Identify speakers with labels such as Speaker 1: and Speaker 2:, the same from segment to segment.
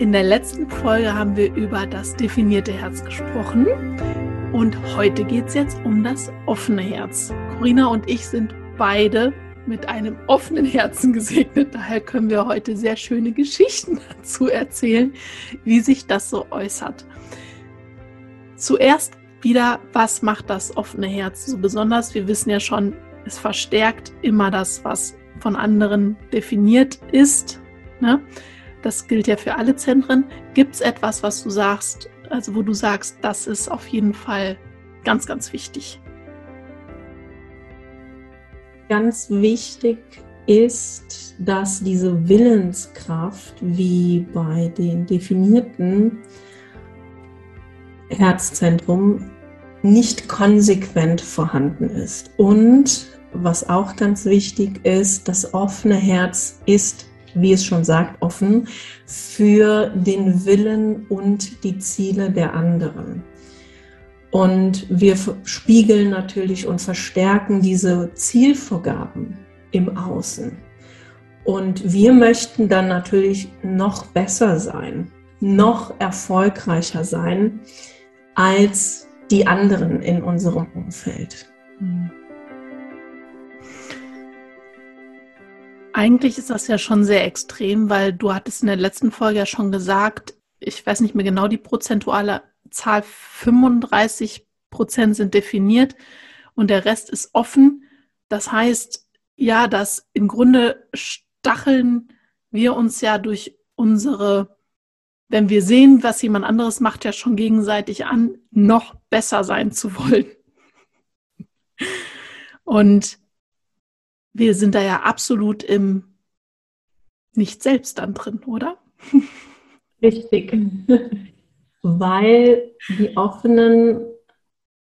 Speaker 1: In der letzten Folge haben wir über das definierte Herz gesprochen und heute geht es jetzt um das offene Herz. Corinna und ich sind beide mit einem offenen Herzen gesegnet. Daher können wir heute sehr schöne Geschichten dazu erzählen, wie sich das so äußert. Zuerst wieder, was macht das offene Herz so besonders? Wir wissen ja schon, es verstärkt immer das, was von anderen definiert ist. Ne? Das gilt ja für alle Zentren. Gibt es etwas, was du sagst, also wo du sagst, das ist auf jeden Fall ganz, ganz wichtig?
Speaker 2: Ganz wichtig ist, dass diese Willenskraft, wie bei den definierten Herzzentrum, nicht konsequent vorhanden ist. Und was auch ganz wichtig ist, das offene Herz ist wie es schon sagt, offen für den Willen und die Ziele der anderen. Und wir spiegeln natürlich und verstärken diese Zielvorgaben im Außen. Und wir möchten dann natürlich noch besser sein, noch erfolgreicher sein als die anderen in unserem Umfeld. Mhm.
Speaker 1: Eigentlich ist das ja schon sehr extrem, weil du hattest in der letzten Folge ja schon gesagt, ich weiß nicht mehr genau die prozentuale Zahl, 35 Prozent sind definiert und der Rest ist offen. Das heißt, ja, dass im Grunde stacheln wir uns ja durch unsere, wenn wir sehen, was jemand anderes macht, ja schon gegenseitig an, noch besser sein zu wollen. Und wir sind da ja absolut im Nicht selbst dann drin, oder?
Speaker 2: Richtig. Weil die Offenen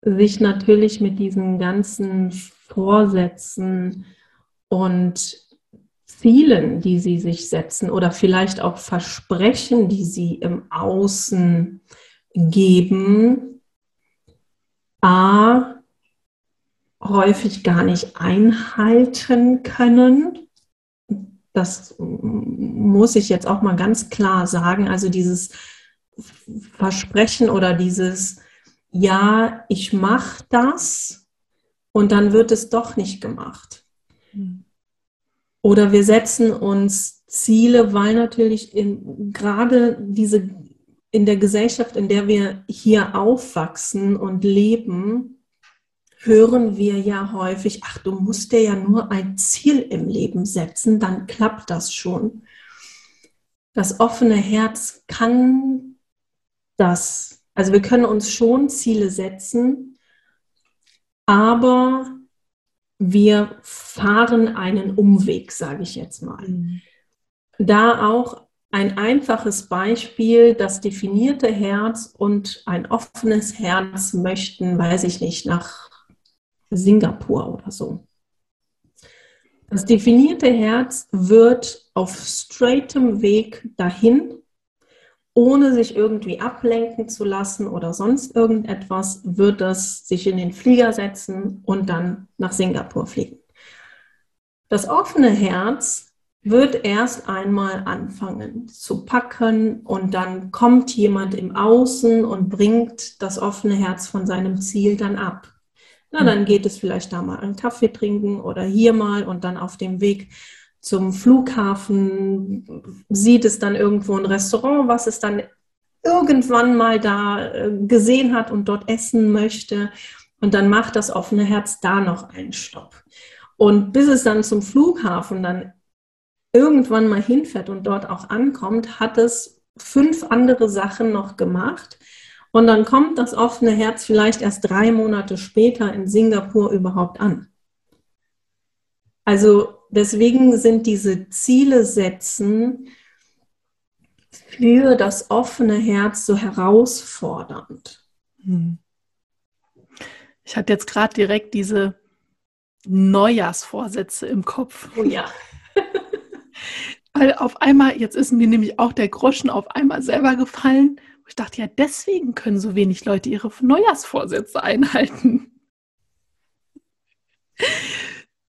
Speaker 2: sich natürlich mit diesen ganzen Vorsätzen und Zielen, die sie sich setzen oder vielleicht auch Versprechen, die sie im Außen geben, a häufig gar nicht einhalten können. Das muss ich jetzt auch mal ganz klar sagen. Also dieses Versprechen oder dieses, ja, ich mache das und dann wird es doch nicht gemacht. Oder wir setzen uns Ziele, weil natürlich in, gerade diese in der Gesellschaft, in der wir hier aufwachsen und leben, hören wir ja häufig, ach, du musst dir ja nur ein Ziel im Leben setzen, dann klappt das schon. Das offene Herz kann das Also wir können uns schon Ziele setzen, aber wir fahren einen Umweg, sage ich jetzt mal. Mhm. Da auch ein einfaches Beispiel, das definierte Herz und ein offenes Herz möchten, weiß ich nicht, nach Singapur oder so. Das definierte Herz wird auf straightem Weg dahin, ohne sich irgendwie ablenken zu lassen oder sonst irgendetwas, wird es sich in den Flieger setzen und dann nach Singapur fliegen. Das offene Herz wird erst einmal anfangen zu packen und dann kommt jemand im Außen und bringt das offene Herz von seinem Ziel dann ab. Na, dann geht es vielleicht da mal einen Kaffee trinken oder hier mal und dann auf dem Weg zum Flughafen sieht es dann irgendwo ein Restaurant, was es dann irgendwann mal da äh, gesehen hat und dort essen möchte. Und dann macht das offene Herz da noch einen Stopp. Und bis es dann zum Flughafen dann irgendwann mal hinfährt und dort auch ankommt, hat es fünf andere Sachen noch gemacht. Und dann kommt das offene Herz vielleicht erst drei Monate später in Singapur überhaupt an. Also deswegen sind diese Ziele setzen für das offene Herz so herausfordernd. Hm.
Speaker 1: Ich hatte jetzt gerade direkt diese Neujahrsvorsätze im Kopf.
Speaker 2: Oh ja.
Speaker 1: Weil auf einmal, jetzt ist mir nämlich auch der Groschen auf einmal selber gefallen. Ich dachte, ja, deswegen können so wenig Leute ihre Neujahrsvorsätze einhalten.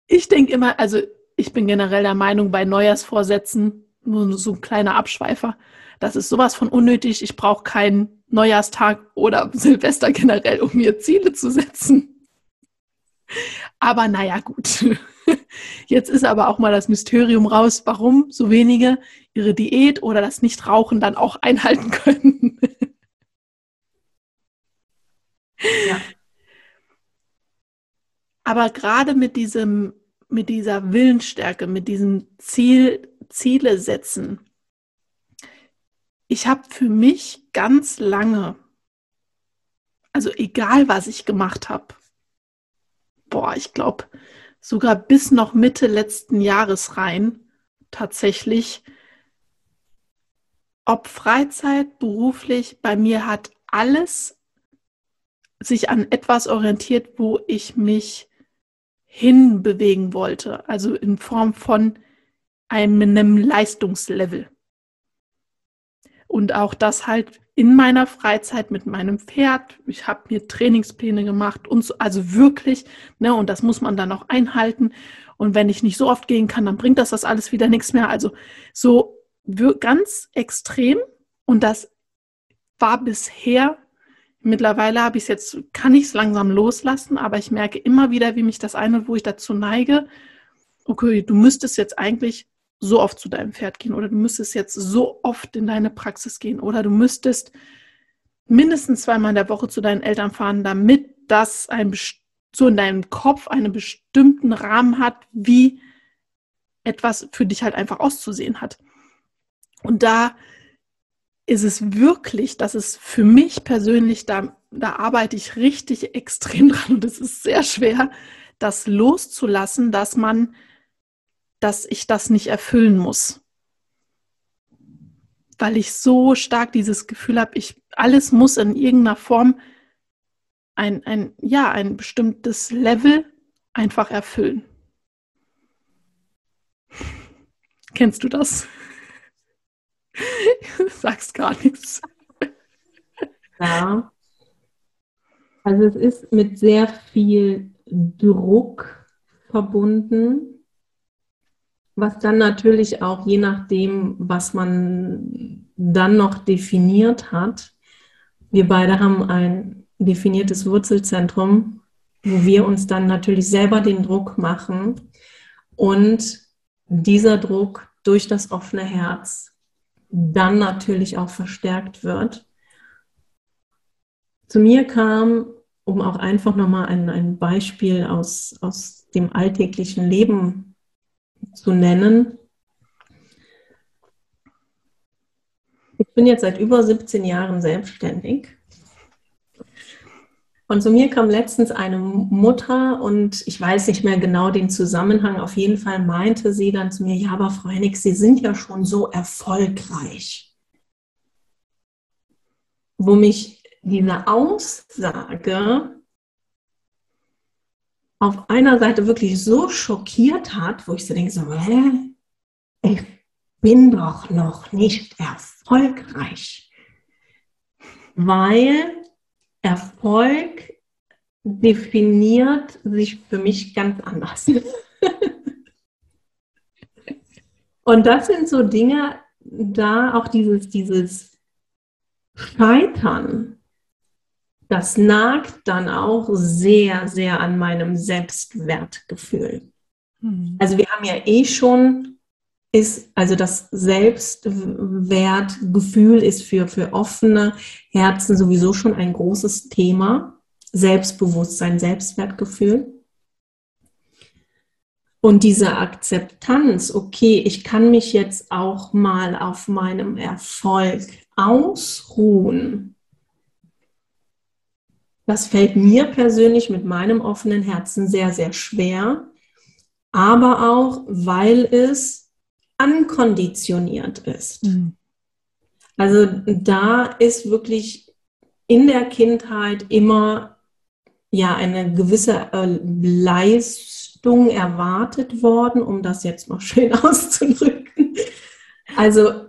Speaker 1: Ich denke immer, also ich bin generell der Meinung, bei Neujahrsvorsätzen, nur so ein kleiner Abschweifer, das ist sowas von unnötig. Ich brauche keinen Neujahrstag oder Silvester generell, um mir Ziele zu setzen. Aber naja, gut. Jetzt ist aber auch mal das Mysterium raus, warum so wenige ihre Diät oder das Nichtrauchen dann auch einhalten können. ja. Aber gerade mit diesem, mit dieser Willensstärke, mit diesem Ziel, Ziele setzen, ich habe für mich ganz lange, also egal was ich gemacht habe, boah, ich glaube, sogar bis noch Mitte letzten Jahres rein tatsächlich. Ob Freizeit, beruflich, bei mir hat alles sich an etwas orientiert, wo ich mich hinbewegen wollte. Also in Form von einem Leistungslevel. Und auch das halt in meiner Freizeit mit meinem Pferd. Ich habe mir Trainingspläne gemacht und so, also wirklich, ne, und das muss man dann auch einhalten. Und wenn ich nicht so oft gehen kann, dann bringt das das alles wieder nichts mehr. Also so ganz extrem. Und das war bisher, mittlerweile habe ich es jetzt, kann ich es langsam loslassen, aber ich merke immer wieder, wie mich das eine, wo ich dazu neige, okay, du müsstest jetzt eigentlich so oft zu deinem Pferd gehen oder du müsstest jetzt so oft in deine Praxis gehen oder du müsstest mindestens zweimal in der Woche zu deinen Eltern fahren, damit das ein so in deinem Kopf einen bestimmten Rahmen hat, wie etwas für dich halt einfach auszusehen hat. Und da ist es wirklich, das ist für mich persönlich, da, da arbeite ich richtig extrem dran und es ist sehr schwer, das loszulassen, dass man dass ich das nicht erfüllen muss. Weil ich so stark dieses Gefühl habe, ich, alles muss in irgendeiner Form ein, ein, ja, ein bestimmtes Level einfach erfüllen. Kennst du das? Du sagst gar nichts.
Speaker 2: Ja. Also es ist mit sehr viel Druck verbunden, was dann natürlich auch je nachdem, was man dann noch definiert hat, wir beide haben ein definiertes Wurzelzentrum, wo wir uns dann natürlich selber den Druck machen und dieser Druck durch das offene Herz dann natürlich auch verstärkt wird. Zu mir kam, um auch einfach nochmal ein, ein Beispiel aus, aus dem alltäglichen Leben zu nennen. Ich bin jetzt seit über 17 Jahren selbstständig Und zu mir kam letztens eine Mutter und ich weiß nicht mehr genau den Zusammenhang. Auf jeden Fall meinte sie dann zu mir, ja, aber Frau Hennig, Sie sind ja schon so erfolgreich. Wo mich diese Aussage auf einer Seite wirklich so schockiert hat, wo ich so denke, so, hä? Ich bin doch noch nicht erfolgreich. Weil Erfolg definiert sich für mich ganz anders. Und das sind so Dinge, da auch dieses, dieses Scheitern, das nagt dann auch sehr, sehr an meinem Selbstwertgefühl. Mhm. Also wir haben ja eh schon ist, also das Selbstwertgefühl ist für, für offene Herzen sowieso schon ein großes Thema. Selbstbewusstsein, Selbstwertgefühl. Und diese Akzeptanz, okay, ich kann mich jetzt auch mal auf meinem Erfolg ausruhen. Das fällt mir persönlich mit meinem offenen Herzen sehr, sehr schwer, aber auch, weil es ankonditioniert ist. Mhm. Also da ist wirklich in der Kindheit immer ja eine gewisse äh, Leistung erwartet worden, um das jetzt mal schön auszudrücken. Also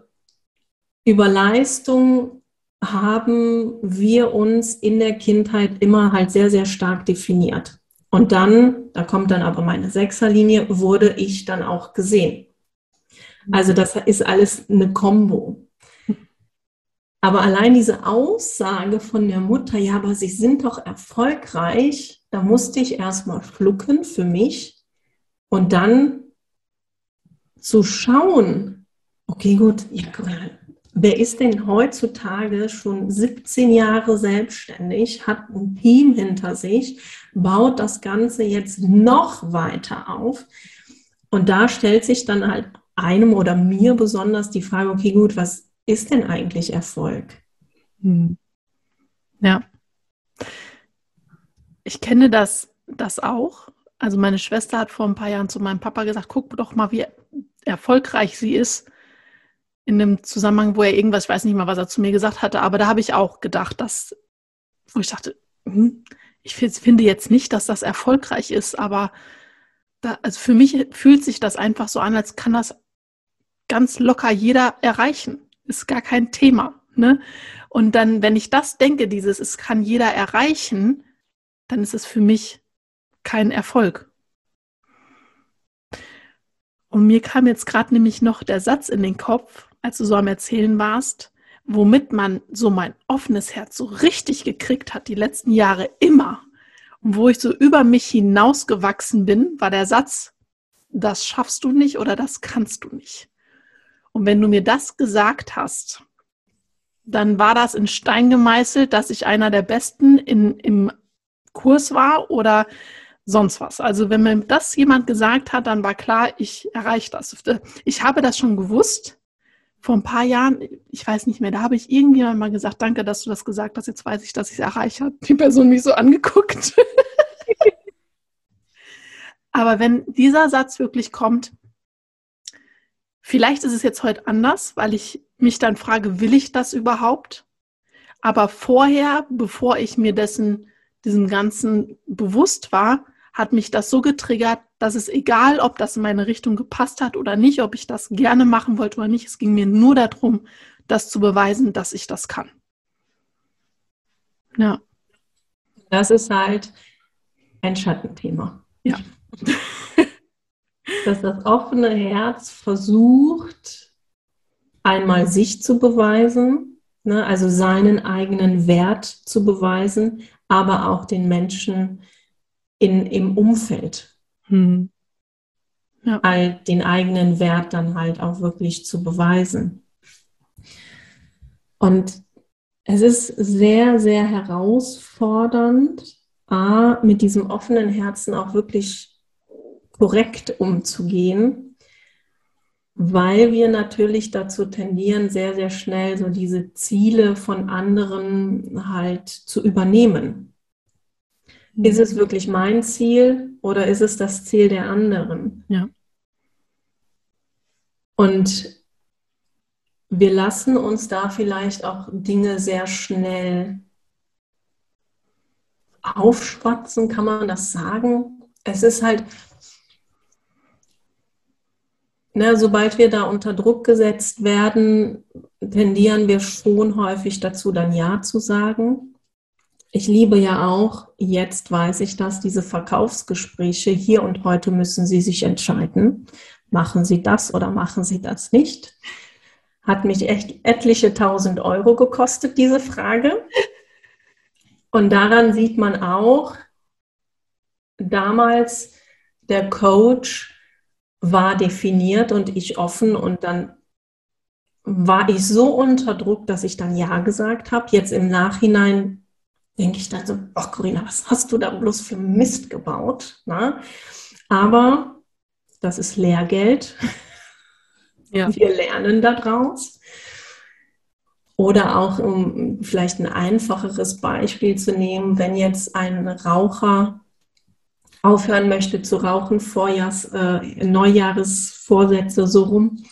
Speaker 2: über Leistung haben wir uns in der Kindheit immer halt sehr, sehr stark definiert. Und dann, da kommt dann aber meine Sechserlinie, wurde ich dann auch gesehen. Also das ist alles eine Kombo. Aber allein diese Aussage von der Mutter, ja, aber sie sind doch erfolgreich, da musste ich erstmal schlucken für mich und dann zu schauen, okay, gut, ja, wer ist denn heutzutage schon 17 Jahre selbstständig, hat ein Team hinter sich, baut das Ganze jetzt noch weiter auf. Und da stellt sich dann halt einem oder mir besonders die Frage, okay, gut, was ist denn eigentlich Erfolg? Hm.
Speaker 1: Ja. Ich kenne das, das auch. Also meine Schwester hat vor ein paar Jahren zu meinem Papa gesagt, guck doch mal, wie erfolgreich sie ist. In dem Zusammenhang, wo er irgendwas, ich weiß nicht mal, was er zu mir gesagt hatte, aber da habe ich auch gedacht, dass, wo ich dachte, hm, ich finde jetzt nicht, dass das erfolgreich ist, aber da, also für mich fühlt sich das einfach so an, als kann das ganz locker jeder erreichen. Ist gar kein Thema. Ne? Und dann, wenn ich das denke, dieses, es kann jeder erreichen, dann ist es für mich kein Erfolg. Und mir kam jetzt gerade nämlich noch der Satz in den Kopf, als du so am Erzählen warst, womit man so mein offenes Herz so richtig gekriegt hat, die letzten Jahre immer. Und wo ich so über mich hinausgewachsen bin, war der Satz, das schaffst du nicht oder das kannst du nicht. Und wenn du mir das gesagt hast, dann war das in Stein gemeißelt, dass ich einer der Besten in, im Kurs war oder sonst was. Also wenn mir das jemand gesagt hat, dann war klar, ich erreiche das. Ich habe das schon gewusst vor ein paar Jahren, ich weiß nicht mehr, da habe ich irgendwie mal gesagt, danke, dass du das gesagt hast, jetzt weiß ich, dass ich es erreiche. Hat die Person mich so angeguckt. Aber wenn dieser Satz wirklich kommt, Vielleicht ist es jetzt heute anders, weil ich mich dann frage, will ich das überhaupt? Aber vorher, bevor ich mir dessen, diesem Ganzen bewusst war, hat mich das so getriggert, dass es egal, ob das in meine Richtung gepasst hat oder nicht, ob ich das gerne machen wollte oder nicht, es ging mir nur darum, das zu beweisen, dass ich das kann.
Speaker 2: Ja. Das ist halt ein Schattenthema.
Speaker 1: Ja.
Speaker 2: dass das offene Herz versucht, einmal sich zu beweisen, ne, also seinen eigenen Wert zu beweisen, aber auch den Menschen in, im Umfeld. Hm. Ja. Den eigenen Wert dann halt auch wirklich zu beweisen. Und es ist sehr, sehr herausfordernd, A, mit diesem offenen Herzen auch wirklich korrekt umzugehen, weil wir natürlich dazu tendieren, sehr, sehr schnell so diese Ziele von anderen halt zu übernehmen. Mhm. Ist es wirklich mein Ziel oder ist es das Ziel der anderen?
Speaker 1: Ja.
Speaker 2: Und wir lassen uns da vielleicht auch Dinge sehr schnell aufschwatzen, kann man das sagen? Es ist halt, na, ne, sobald wir da unter Druck gesetzt werden, tendieren wir schon häufig dazu, dann Ja zu sagen. Ich liebe ja auch, jetzt weiß ich das, diese Verkaufsgespräche, hier und heute müssen Sie sich entscheiden. Machen Sie das oder machen Sie das nicht? Hat mich echt etliche tausend Euro gekostet, diese Frage. Und daran sieht man auch, damals der Coach war definiert und ich offen und dann war ich so unter Druck, dass ich dann Ja gesagt habe. Jetzt im Nachhinein denke ich dann so, ach Corinna, was hast du da bloß für Mist gebaut? Na? Aber das ist Lehrgeld. Ja. Wir lernen daraus. Oder auch, um vielleicht ein einfacheres Beispiel zu nehmen, wenn jetzt ein Raucher aufhören möchte zu rauchen, Vorjahrs, äh, Neujahresvorsätze so rum.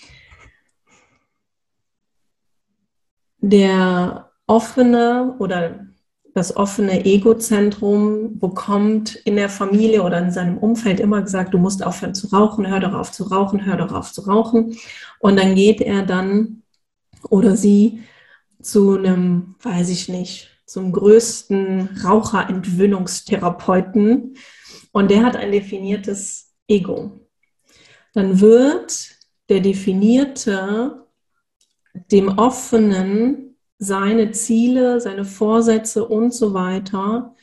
Speaker 2: Der offene oder das offene Egozentrum bekommt in der Familie oder in seinem Umfeld immer gesagt, du musst aufhören zu rauchen, hör doch auf zu rauchen, hör doch auf zu rauchen. Und dann geht er dann oder sie zu einem, weiß ich nicht, zum größten Raucherentwöhnungstherapeuten und der hat ein definiertes Ego. Dann wird der Definierte dem Offenen seine Ziele, seine Vorsätze und so weiter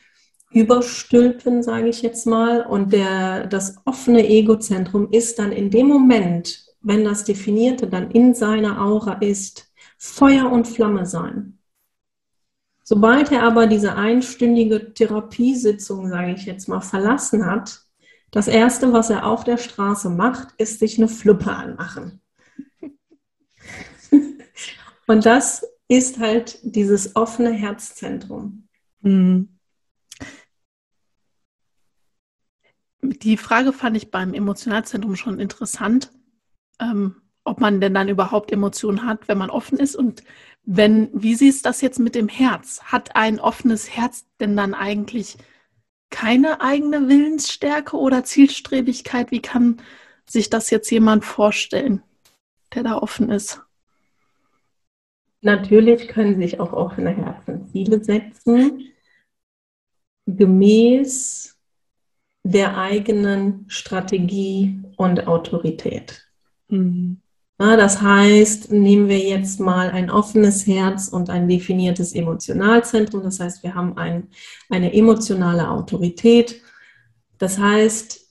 Speaker 2: überstülpen, sage ich jetzt mal. Und der, das offene Egozentrum ist dann in dem Moment, wenn das Definierte dann in seiner Aura ist, Feuer und Flamme sein. Sobald er aber diese einstündige Therapiesitzung, sage ich jetzt mal, verlassen hat, das Erste, was er auf der Straße macht, ist sich eine Fluppe anmachen. Und das ist halt dieses offene Herzzentrum. Mhm.
Speaker 1: Die Frage fand ich beim Emotionalzentrum schon interessant, ähm, ob man denn dann überhaupt Emotionen hat, wenn man offen ist und wenn, wie siehst das jetzt mit dem Herz? Hat ein offenes Herz denn dann eigentlich keine eigene Willensstärke oder Zielstrebigkeit? Wie kann sich das jetzt jemand vorstellen, der da offen ist?
Speaker 2: Natürlich können sich auch offene Herzen Ziele setzen, gemäß der eigenen Strategie und Autorität. Mhm. Das heißt, nehmen wir jetzt mal ein offenes Herz und ein definiertes Emotionalzentrum. Das heißt, wir haben ein, eine emotionale Autorität. Das heißt,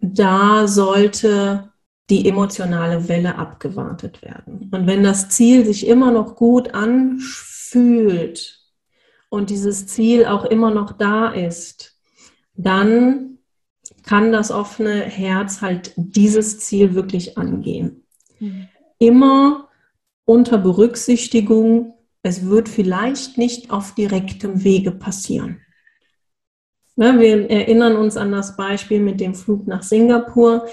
Speaker 2: da sollte die emotionale Welle abgewartet werden. Und wenn das Ziel sich immer noch gut anfühlt und dieses Ziel auch immer noch da ist, dann kann das offene Herz halt dieses Ziel wirklich angehen. Mhm. Immer unter Berücksichtigung, es wird vielleicht nicht auf direktem Wege passieren. Ja, wir erinnern uns an das Beispiel mit dem Flug nach Singapur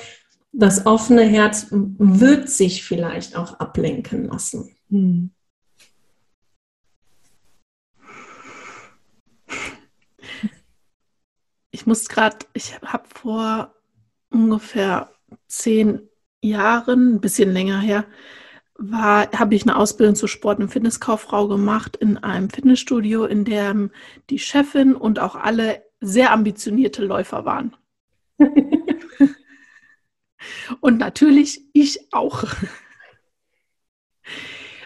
Speaker 2: das offene Herz wird sich vielleicht auch ablenken lassen. Hm.
Speaker 1: Ich muss gerade, ich habe vor ungefähr zehn Jahren, ein bisschen länger her, habe ich eine Ausbildung zur Sport- und Fitnesskauffrau gemacht in einem Fitnessstudio, in dem die Chefin und auch alle sehr ambitionierte Läufer waren. Und natürlich ich auch.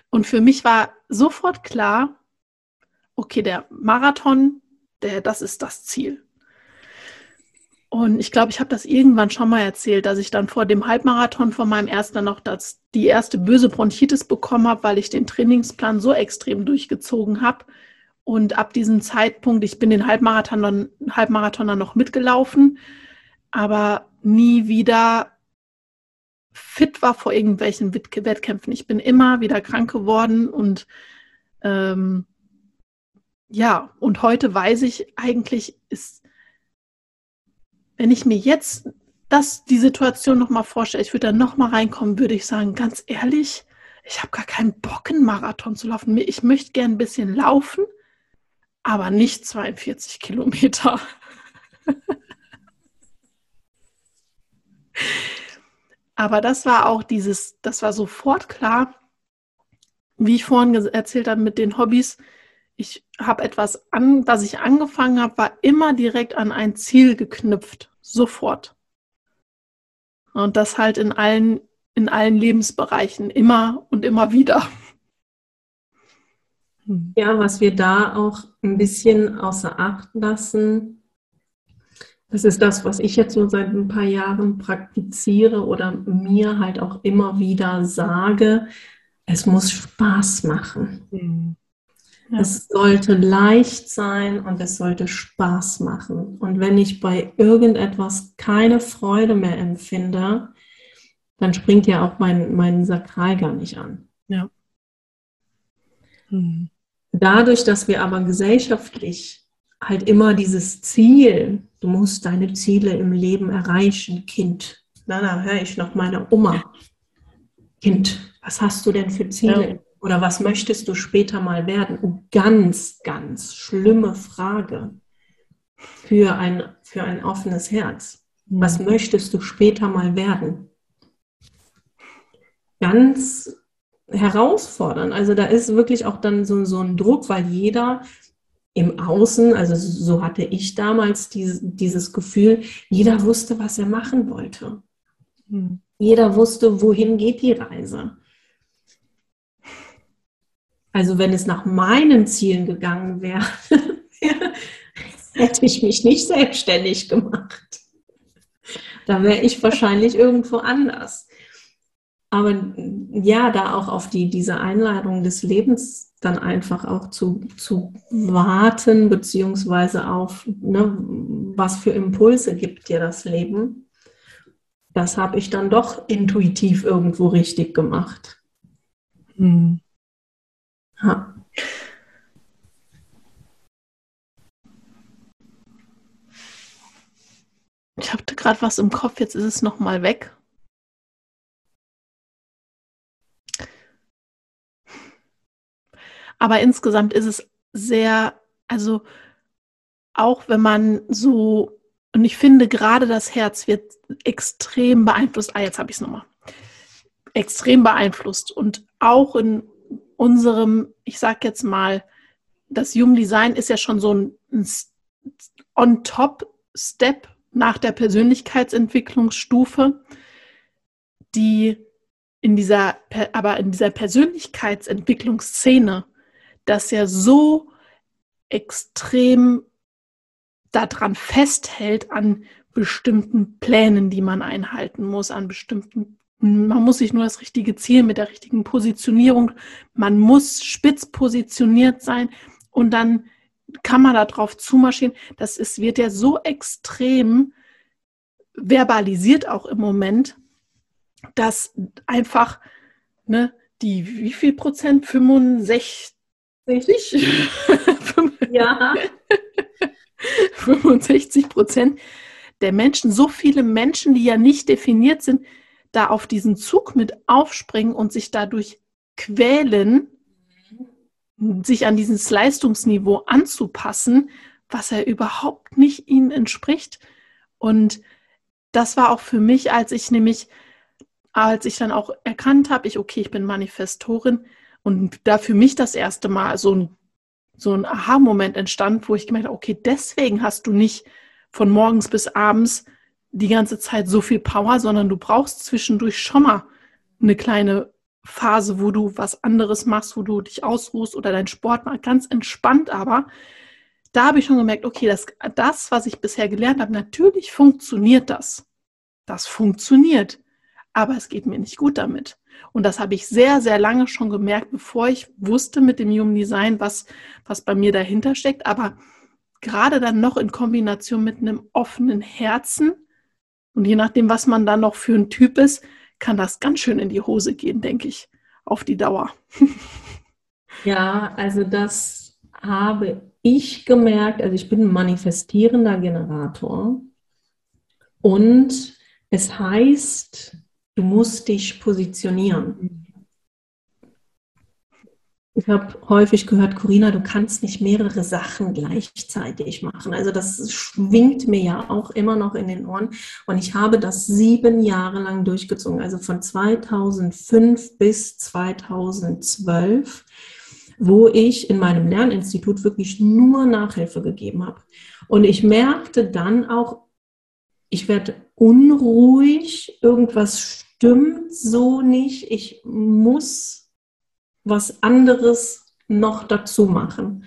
Speaker 1: Und für mich war sofort klar, okay, der Marathon, der, das ist das Ziel. Und ich glaube, ich habe das irgendwann schon mal erzählt, dass ich dann vor dem Halbmarathon von meinem ersten noch das, die erste böse Bronchitis bekommen habe, weil ich den Trainingsplan so extrem durchgezogen habe. Und ab diesem Zeitpunkt, ich bin den Halbmarathon dann, Halbmarathon dann noch mitgelaufen, aber nie wieder fit war vor irgendwelchen Wettkämpfen. Ich bin immer wieder krank geworden und ähm, ja, und heute weiß ich eigentlich, ist, wenn ich mir jetzt das, die Situation nochmal vorstelle, ich würde da nochmal reinkommen, würde ich sagen, ganz ehrlich, ich habe gar keinen Bock, einen Marathon zu laufen. Ich möchte gern ein bisschen laufen, aber nicht 42 Kilometer. aber das war auch dieses, das war sofort klar, wie ich vorhin erzählt habe mit den Hobbys. Ich habe etwas an, was ich angefangen habe, war immer direkt an ein Ziel geknüpft, sofort. Und das halt in allen, in allen Lebensbereichen, immer und immer wieder.
Speaker 2: Ja, was wir da auch ein bisschen außer Acht lassen, das ist das, was ich jetzt so seit ein paar Jahren praktiziere oder mir halt auch immer wieder sage. Es muss Spaß machen. Mhm. Ja. Es sollte leicht sein und es sollte Spaß machen. Und wenn ich bei irgendetwas keine Freude mehr empfinde, dann springt ja auch mein, mein Sakral gar nicht an.
Speaker 1: Ja.
Speaker 2: Hm. Dadurch, dass wir aber gesellschaftlich halt immer dieses Ziel, du musst deine Ziele im Leben erreichen, Kind. Na, da höre ich noch meine Oma. Kind, was hast du denn für Ziele? Ja. Oder was möchtest du später mal werden? Ganz, ganz schlimme Frage für ein, für ein offenes Herz. Was möchtest du später mal werden? Ganz herausfordernd. Also da ist wirklich auch dann so, so ein Druck, weil jeder im Außen, also so hatte ich damals dieses, dieses Gefühl, jeder wusste, was er machen wollte. Hm. Jeder wusste, wohin geht die Reise. Also wenn es nach meinen Zielen gegangen wäre, hätte ich mich nicht selbstständig gemacht. Da wäre ich wahrscheinlich irgendwo anders. Aber ja, da auch auf die, diese Einladung des Lebens dann einfach auch zu, zu warten, beziehungsweise auf, ne, was für Impulse gibt dir das Leben, das habe ich dann doch intuitiv irgendwo richtig gemacht. Hm. Ja.
Speaker 1: Ich hatte gerade was im Kopf, jetzt ist es nochmal weg. Aber insgesamt ist es sehr, also auch wenn man so, und ich finde gerade das Herz wird extrem beeinflusst. Ah, jetzt habe ich es nochmal. Extrem beeinflusst. Und auch in unserem, ich sag jetzt mal, das Human Design ist ja schon so ein, ein On-Top-Step nach der Persönlichkeitsentwicklungsstufe, die in dieser, aber in dieser Persönlichkeitsentwicklungsszene, das ja so extrem daran festhält an bestimmten Plänen, die man einhalten muss, an bestimmten man muss sich nur das richtige Ziel mit der richtigen Positionierung, man muss spitz positioniert sein und dann kann man darauf zumarschieren. Das ist, wird ja so extrem verbalisiert auch im Moment, dass einfach ne, die, wie viel Prozent? 65?
Speaker 2: ja.
Speaker 1: 65 Prozent der Menschen, so viele Menschen, die ja nicht definiert sind, da auf diesen Zug mit aufspringen und sich dadurch quälen, sich an dieses Leistungsniveau anzupassen, was ja überhaupt nicht ihnen entspricht. Und das war auch für mich, als ich nämlich, als ich dann auch erkannt habe, ich, okay, ich bin Manifestorin und da für mich das erste Mal so ein, so ein Aha-Moment entstand, wo ich gemerkt habe, okay, deswegen hast du nicht von morgens bis abends die ganze Zeit so viel Power, sondern du brauchst zwischendurch schon mal eine kleine Phase, wo du was anderes machst, wo du dich ausruhst oder deinen Sport machst, ganz entspannt aber. Da habe ich schon gemerkt, okay, das, das, was ich bisher gelernt habe, natürlich funktioniert das. Das funktioniert, aber es geht mir nicht gut damit. Und das habe ich sehr, sehr lange schon gemerkt, bevor ich wusste mit dem Human Design, was, was bei mir dahinter steckt. Aber gerade dann noch in Kombination mit einem offenen Herzen, und je nachdem, was man dann noch für ein Typ ist, kann das ganz schön in die Hose gehen, denke ich, auf die Dauer.
Speaker 2: ja, also das habe ich gemerkt, also ich bin ein manifestierender Generator und es heißt, du musst dich positionieren. Ich habe häufig gehört, Corinna, du kannst nicht mehrere Sachen gleichzeitig machen. Also das schwingt mir ja auch immer noch in den Ohren. Und ich habe das sieben Jahre lang durchgezogen, also von 2005 bis 2012 wo ich in meinem Lerninstitut wirklich nur Nachhilfe gegeben habe. Und ich merkte dann auch, ich werde unruhig, irgendwas stimmt so nicht, ich muss was anderes noch dazu machen.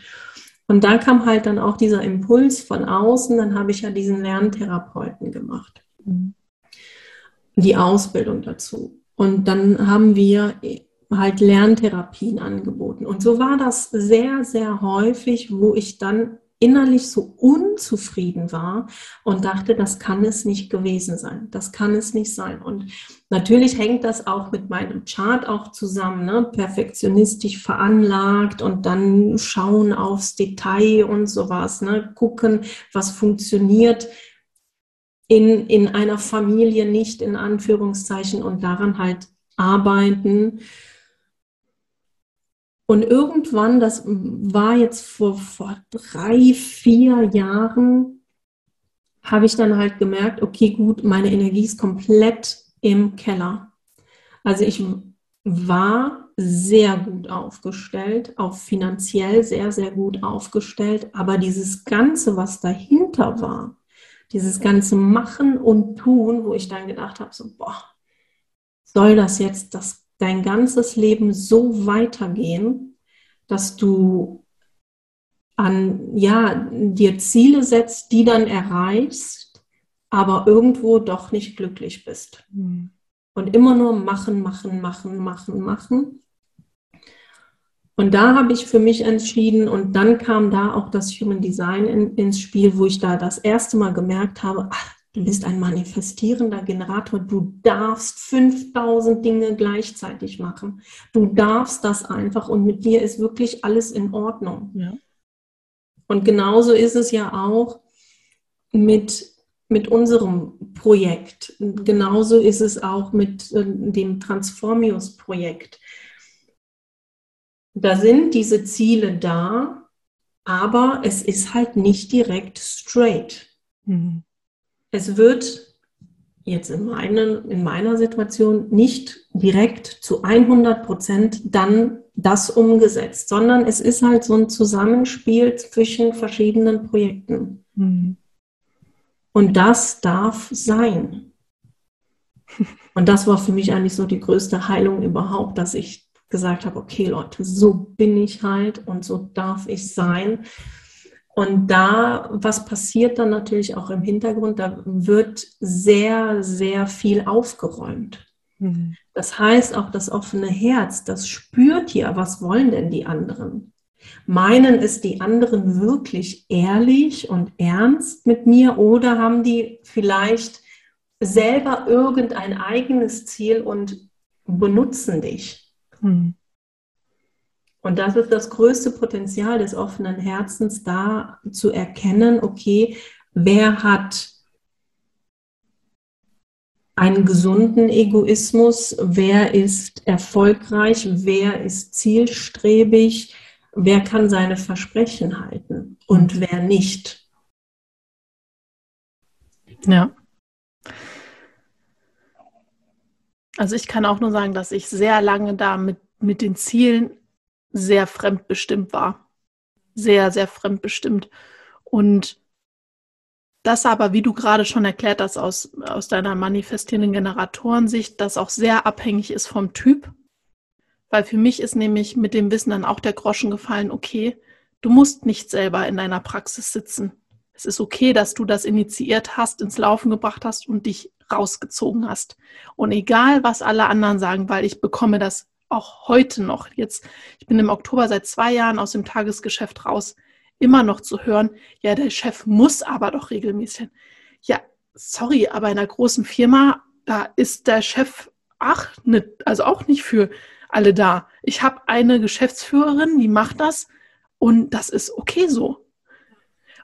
Speaker 2: Und da kam halt dann auch dieser Impuls von außen, dann habe ich ja diesen Lerntherapeuten gemacht. Die Ausbildung dazu. Und dann haben wir halt Lerntherapien angeboten. Und so war das sehr, sehr häufig, wo ich dann innerlich so unzufrieden war und dachte, das kann es nicht gewesen sein. Das kann es nicht sein. Und natürlich hängt das auch mit meinem Chart auch zusammen, ne? perfektionistisch veranlagt und dann schauen aufs Detail und sowas, ne? gucken, was funktioniert in, in einer Familie nicht in Anführungszeichen und daran halt arbeiten. Und irgendwann, das war jetzt vor, vor drei, vier Jahren, habe ich dann halt gemerkt, okay, gut, meine Energie ist komplett im Keller. Also ich war sehr gut aufgestellt, auch finanziell sehr, sehr gut aufgestellt, aber dieses Ganze, was dahinter war, dieses ganze Machen und Tun, wo ich dann gedacht habe, so, boah, soll das jetzt das dein ganzes Leben so weitergehen, dass du an, ja, dir Ziele setzt, die dann erreichst, aber irgendwo doch nicht glücklich bist. Mhm. Und immer nur machen, machen, machen, machen, machen. Und da habe ich für mich entschieden und dann kam da auch das Human Design in, ins Spiel, wo ich da das erste Mal gemerkt habe, ach, Du bist ein manifestierender Generator. Du darfst 5000 Dinge gleichzeitig machen. Du darfst das einfach und mit dir ist wirklich alles in Ordnung. Ja. Und genauso ist es ja auch mit, mit unserem Projekt. Genauso ist es auch mit äh, dem Transformius-Projekt. Da sind diese Ziele da, aber es ist halt nicht direkt straight. Mhm es wird jetzt in, meinen, in meiner Situation nicht direkt zu 100 Prozent dann das umgesetzt, sondern es ist halt so ein Zusammenspiel zwischen verschiedenen Projekten. Mhm. Und das darf sein. Und das war für mich eigentlich so die größte Heilung überhaupt, dass ich gesagt habe, okay Leute, so bin ich halt und so darf ich sein. Und da, was passiert dann natürlich auch im Hintergrund, da wird sehr, sehr viel aufgeräumt. Mhm. Das heißt, auch das offene Herz, das spürt ja, was wollen denn die anderen? Meinen es die anderen wirklich ehrlich und ernst mit mir oder haben die vielleicht selber irgendein eigenes Ziel und benutzen dich? Mhm. Und das ist das größte Potenzial des offenen Herzens, da zu erkennen, okay, wer hat einen gesunden Egoismus, wer ist erfolgreich, wer ist zielstrebig, wer kann seine Versprechen halten und wer nicht.
Speaker 1: Ja. Also ich kann auch nur sagen, dass ich sehr lange da mit, mit den Zielen sehr fremdbestimmt war. Sehr, sehr fremdbestimmt. Und das aber, wie du gerade schon erklärt hast, aus, aus deiner manifestierenden Generatorensicht, das auch sehr abhängig ist vom Typ. Weil für mich ist nämlich mit dem Wissen dann auch der Groschen gefallen, okay, du musst nicht selber in deiner Praxis sitzen. Es ist okay, dass du das initiiert hast, ins Laufen gebracht hast und dich rausgezogen hast. Und egal, was alle anderen sagen, weil ich bekomme das auch heute noch, jetzt, ich bin im Oktober seit zwei Jahren aus dem Tagesgeschäft raus, immer noch zu hören, ja, der Chef muss aber doch regelmäßig. Ja, sorry, aber in einer großen Firma, da ist der Chef, ach, ne, also auch nicht für alle da. Ich habe eine Geschäftsführerin, die macht das Und das ist okay so.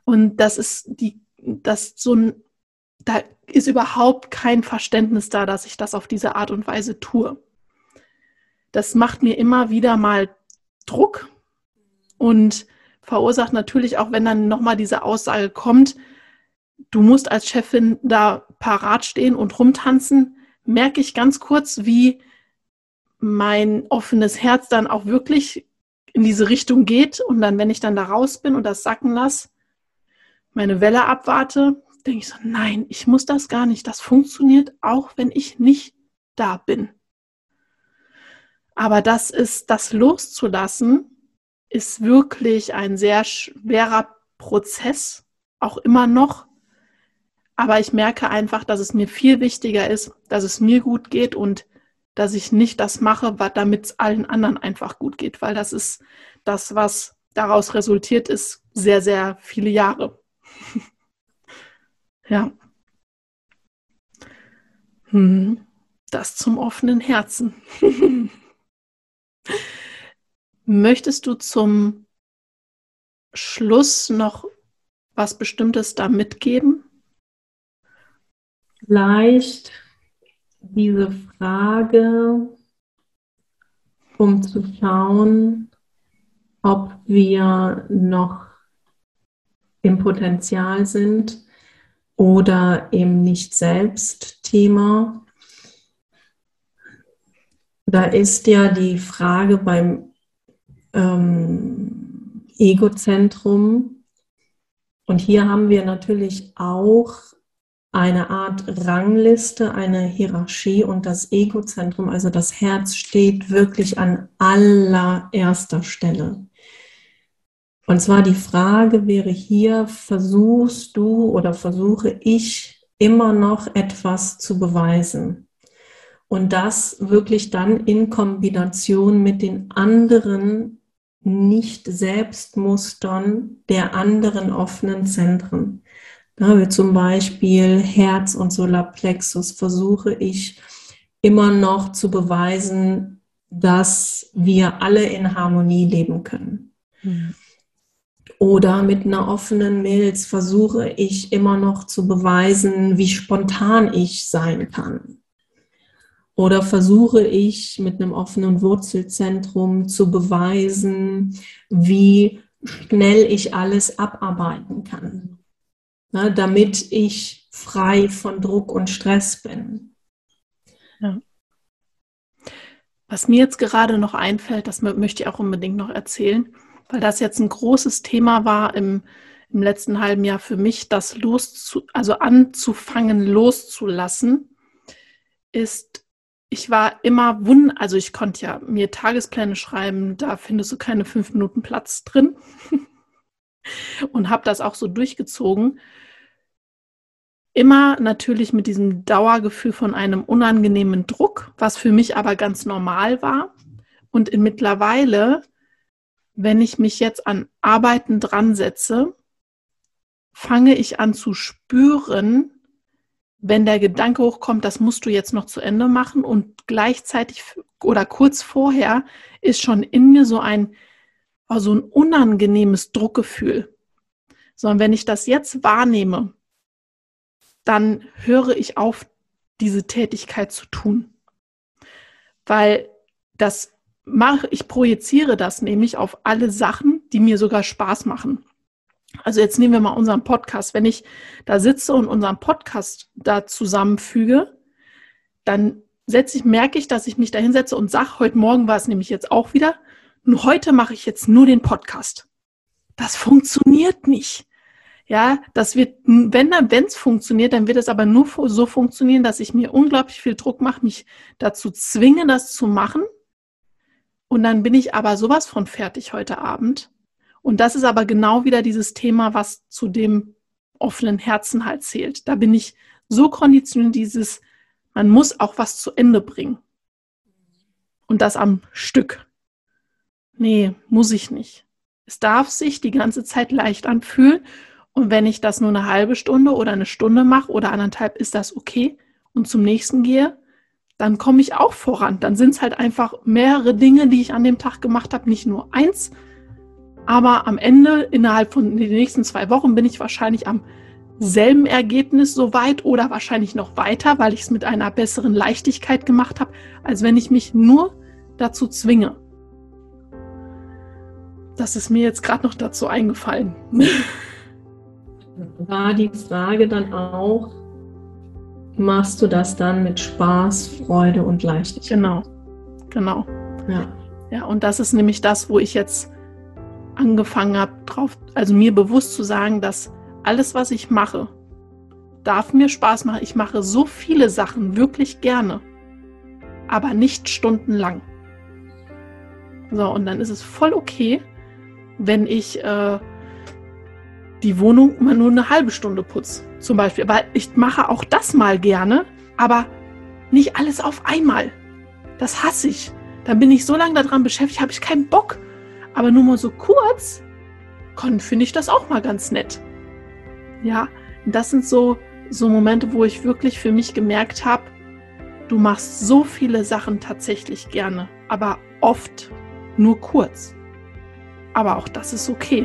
Speaker 1: Und das ist die, das so ein, da ist überhaupt kein Verständnis da, dass ich das auf diese Art und Weise tue. Das macht mir immer wieder mal Druck und verursacht natürlich auch, wenn dann nochmal diese Aussage kommt, du musst als Chefin da parat stehen und rumtanzen, merke ich ganz kurz, wie mein offenes Herz dann auch wirklich in diese Richtung geht. Und dann, wenn ich dann da raus bin und das sacken lasse, meine Welle abwarte, denke ich so, nein, ich muss das gar nicht. Das funktioniert auch, wenn ich nicht da bin. Aber das ist, das loszulassen, ist wirklich ein sehr schwerer Prozess, auch immer noch. Aber ich merke einfach, dass es mir viel wichtiger ist, dass es mir gut geht und dass ich nicht das mache, damit es allen anderen einfach gut geht, weil das ist das, was daraus resultiert ist, sehr, sehr viele Jahre. ja. Hm. Das zum offenen Herzen. Möchtest du zum Schluss noch was Bestimmtes da mitgeben?
Speaker 2: Vielleicht diese Frage, um zu schauen, ob wir noch im Potenzial sind oder im Nicht-Selbst-Thema. Da ist ja die Frage beim ähm, Egozentrum. Und hier haben wir natürlich auch eine Art Rangliste, eine Hierarchie und das Egozentrum, also das Herz, steht wirklich an allererster Stelle. Und zwar die Frage wäre hier, versuchst du oder versuche ich immer noch etwas zu beweisen? Und das wirklich dann in Kombination mit den anderen Nicht-Selbstmustern der anderen offenen Zentren. Da wie zum Beispiel Herz und Solarplexus versuche ich immer noch zu beweisen, dass wir alle in Harmonie leben können. Mhm. Oder mit einer offenen Milz versuche ich immer noch zu beweisen, wie spontan ich sein kann. Oder versuche ich mit einem offenen Wurzelzentrum zu beweisen, wie schnell ich alles abarbeiten kann, ne, damit ich frei von Druck und Stress bin. Ja.
Speaker 1: Was mir jetzt gerade noch einfällt, das möchte ich auch unbedingt noch erzählen, weil das jetzt ein großes Thema war im, im letzten halben Jahr für mich, das loszu, also anzufangen loszulassen, ist ich war immer wund, also ich konnte ja mir Tagespläne schreiben, da findest du keine fünf Minuten Platz drin und habe das auch so durchgezogen. Immer natürlich mit diesem Dauergefühl von einem unangenehmen Druck, was für mich aber ganz normal war. Und mittlerweile, wenn ich mich jetzt an Arbeiten dran setze, fange ich an zu spüren, wenn der Gedanke hochkommt, das musst du jetzt noch zu Ende machen und gleichzeitig oder kurz vorher ist schon in mir so ein, oh, so ein unangenehmes Druckgefühl. Sondern wenn ich das jetzt wahrnehme, dann höre ich auf, diese Tätigkeit zu tun. Weil das mache, ich projiziere das nämlich auf alle Sachen, die mir sogar Spaß machen. Also jetzt nehmen wir mal unseren Podcast. Wenn ich da sitze und unseren Podcast da zusammenfüge, dann setze ich, merke ich, dass ich mich da hinsetze und sage, heute Morgen war es nämlich jetzt auch wieder, nur heute mache ich jetzt nur den Podcast. Das funktioniert nicht. Ja, das wird, wenn wenn es funktioniert, dann wird es aber nur so funktionieren, dass ich mir unglaublich viel Druck mache, mich dazu zwinge, das zu machen. Und dann bin ich aber sowas von fertig heute Abend und das ist aber genau wieder dieses Thema, was zu dem offenen Herzen halt zählt. Da bin ich so konditioniert, dieses, man muss auch was zu Ende bringen. Und das am Stück. Nee, muss ich nicht. Es darf sich die ganze Zeit leicht anfühlen. Und wenn ich das nur eine halbe Stunde oder eine Stunde mache oder anderthalb, ist das okay. Und zum nächsten gehe, dann komme ich auch voran. Dann sind es halt einfach mehrere Dinge, die ich an dem Tag gemacht habe, nicht nur eins, Aber am Ende, innerhalb von den nächsten zwei Wochen, bin ich wahrscheinlich am selben Ergebnis soweit oder wahrscheinlich noch weiter, weil ich es mit einer besseren Leichtigkeit gemacht habe, als wenn ich mich nur dazu zwinge. Das ist mir jetzt gerade noch dazu eingefallen.
Speaker 2: War die Frage dann auch, machst du das dann mit Spaß, Freude und Leichtigkeit?
Speaker 1: Genau, genau. Ja. Ja, und das ist nämlich das, wo ich jetzt angefangen habe, drauf, also mir bewusst zu sagen, dass alles, was ich mache, darf mir Spaß machen. Ich mache so viele Sachen wirklich gerne, aber nicht stundenlang. So, und dann ist es voll okay, wenn ich äh, die Wohnung mal nur eine halbe Stunde putze, zum Beispiel. Weil ich mache auch das mal gerne, aber nicht alles auf einmal. Das hasse ich. Dann bin ich so lange daran beschäftigt, habe ich keinen Bock. Aber nur mal so kurz, finde ich das auch mal ganz nett. Ja, das sind so, so Momente, wo ich wirklich für mich gemerkt habe, du machst so viele Sachen tatsächlich gerne, aber oft nur kurz. Aber auch das ist okay.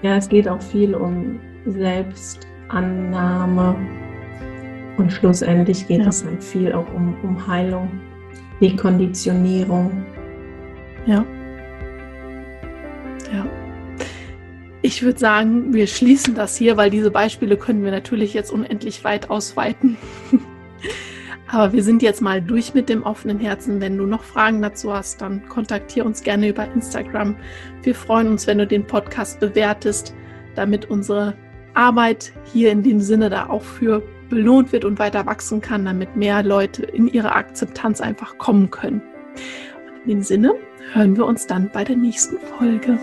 Speaker 2: Ja, es geht auch viel um Selbstannahme und schlussendlich geht ja. es halt viel auch um, um Heilung, Dekonditionierung.
Speaker 1: Ja. Ja. Ich würde sagen, wir schließen das hier, weil diese Beispiele können wir natürlich jetzt unendlich weit ausweiten. Aber wir sind jetzt mal durch mit dem offenen Herzen. Wenn du noch Fragen dazu hast, dann kontaktiere uns gerne über Instagram. Wir freuen uns, wenn du den Podcast bewertest, damit unsere Arbeit hier in dem Sinne da auch für belohnt wird und weiter wachsen kann, damit mehr Leute in ihre Akzeptanz einfach kommen können. In dem Sinne hören wir uns dann bei der nächsten Folge.